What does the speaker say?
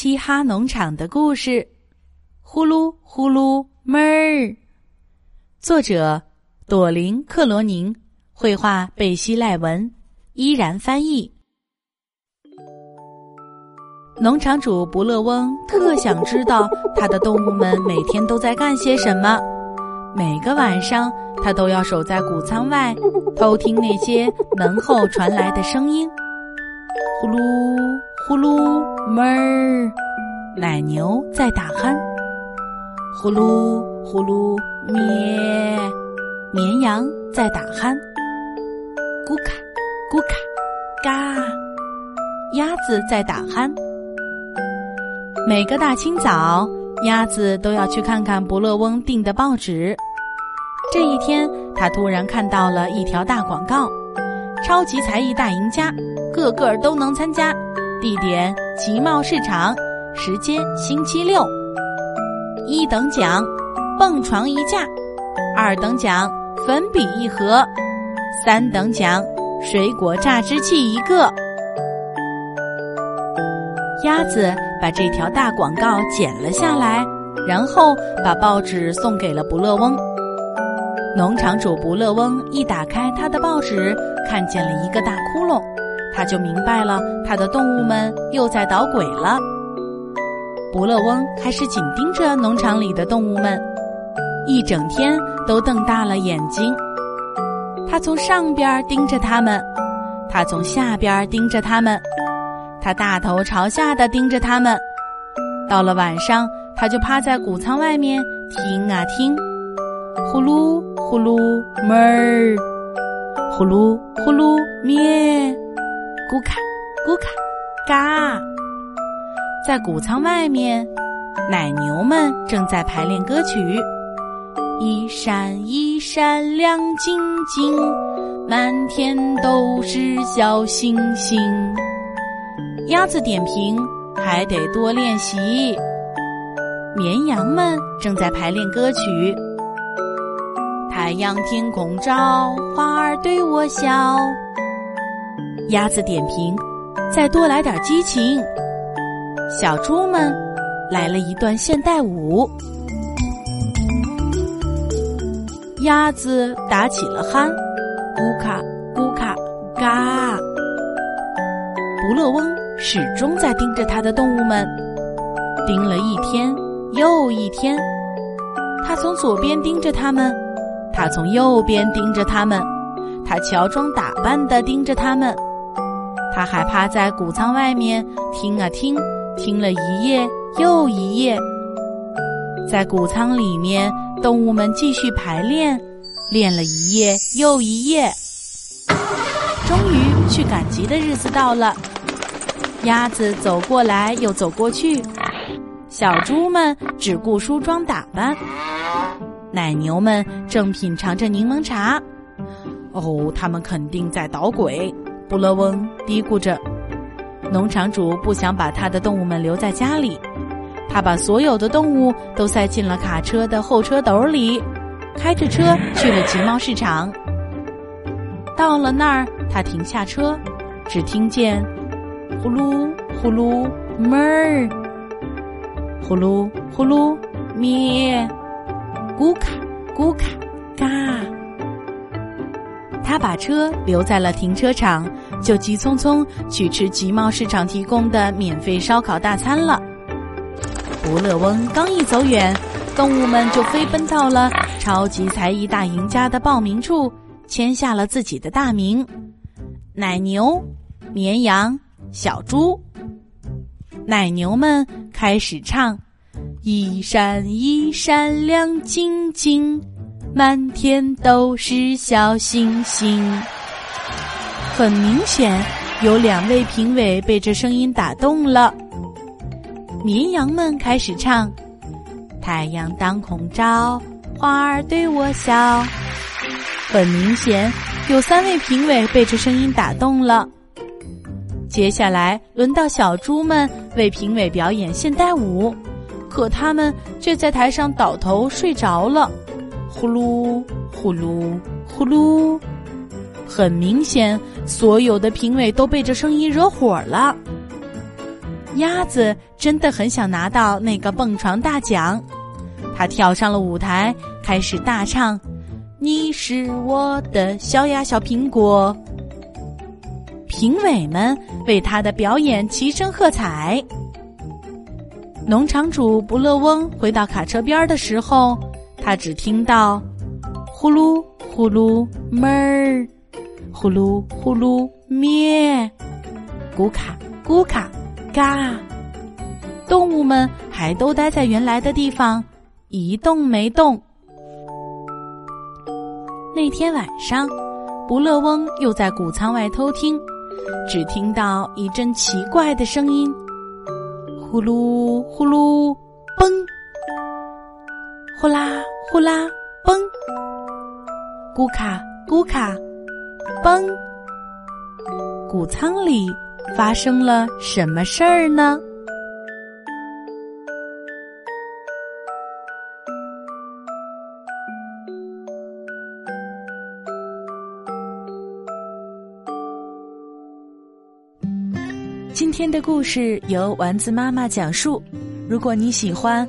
嘻哈农场的故事，呼噜呼噜妹儿。作者：朵琳·克罗宁，绘画：贝西·赖文，依然翻译。农场主不乐翁特想知道他的动物们每天都在干些什么。每个晚上，他都要守在谷仓外，偷听那些门后传来的声音。呼噜呼噜哞儿，奶牛在打鼾。呼噜呼噜咩，绵羊在打鼾。咕卡咕卡嘎，鸭子在打鼾。每个大清早，鸭子都要去看看伯乐翁订的报纸。这一天，他突然看到了一条大广告：“超级才艺大赢家，个个都能参加。地点：集贸市场，时间：星期六。一等奖，蹦床一架；二等奖，粉笔一盒；三等奖，水果榨汁器一个。”鸭子把这条大广告剪了下来，然后把报纸送给了不乐翁。农场主不乐翁一打开他的报纸，看见了一个大窟窿，他就明白了，他的动物们又在捣鬼了。不乐翁开始紧盯着农场里的动物们，一整天都瞪大了眼睛。他从上边盯着他们，他从下边盯着他们，他大头朝下的盯着他们。到了晚上，他就趴在谷仓外面听啊听。呼噜呼噜哞儿，呼噜呼噜咩，咕卡咕卡嘎。在谷仓外面，奶牛们正在排练歌曲：一闪一闪亮晶晶，满天都是小星星。鸭子点评：还得多练习。绵羊们正在排练歌曲。太阳天空照，花儿对我笑。鸭子点评：再多来点激情。小猪们来了一段现代舞。鸭子打起了鼾，咕卡咕卡嘎。不乐翁始终在盯着他的动物们，盯了一天又一天。他从左边盯着他们。他从右边盯着他们，他乔装打扮的盯着他们，他还趴在谷仓外面听啊听，听了一夜又一夜。在谷仓里面，动物们继续排练，练了一夜又一夜。终于，去赶集的日子到了。鸭子走过来又走过去，小猪们只顾梳妆打扮。奶牛们正品尝着柠檬茶，哦，他们肯定在捣鬼。布勒翁嘀咕着。农场主不想把他的动物们留在家里，他把所有的动物都塞进了卡车的后车斗里，开着车去了集贸市场。到了那儿，他停下车，只听见呼噜呼噜哞儿，呼噜呼噜咩。咕卡咕卡嘎，他把车留在了停车场，就急匆匆去吃集贸市场提供的免费烧烤大餐了。不乐翁刚一走远，动物们就飞奔到了超级才艺大赢家的报名处，签下了自己的大名：奶牛、绵羊、小猪。奶牛们开始唱。一闪一闪亮晶晶，满天都是小星星。很明显，有两位评委被这声音打动了。绵羊们开始唱：“太阳当空照，花儿对我笑。”很明显，有三位评委被这声音打动了。接下来轮到小猪们为评委表演现代舞。可他们却在台上倒头睡着了，呼噜呼噜呼噜。很明显，所有的评委都被这声音惹火了。鸭子真的很想拿到那个蹦床大奖，它跳上了舞台，开始大唱：“你是我的小呀小苹果。”评委们为他的表演齐声喝彩。农场主不乐翁回到卡车边的时候，他只听到“呼噜呼噜哞儿，呼噜呼噜咩，咕卡咕卡嘎”，动物们还都待在原来的地方，一动没动。那天晚上，不乐翁又在谷仓外偷听。只听到一阵奇怪的声音，呼噜呼噜，嘣！呼啦呼啦，嘣！咕卡咕卡，嘣！谷仓里发生了什么事儿呢？今天的故事由丸子妈妈讲述。如果你喜欢，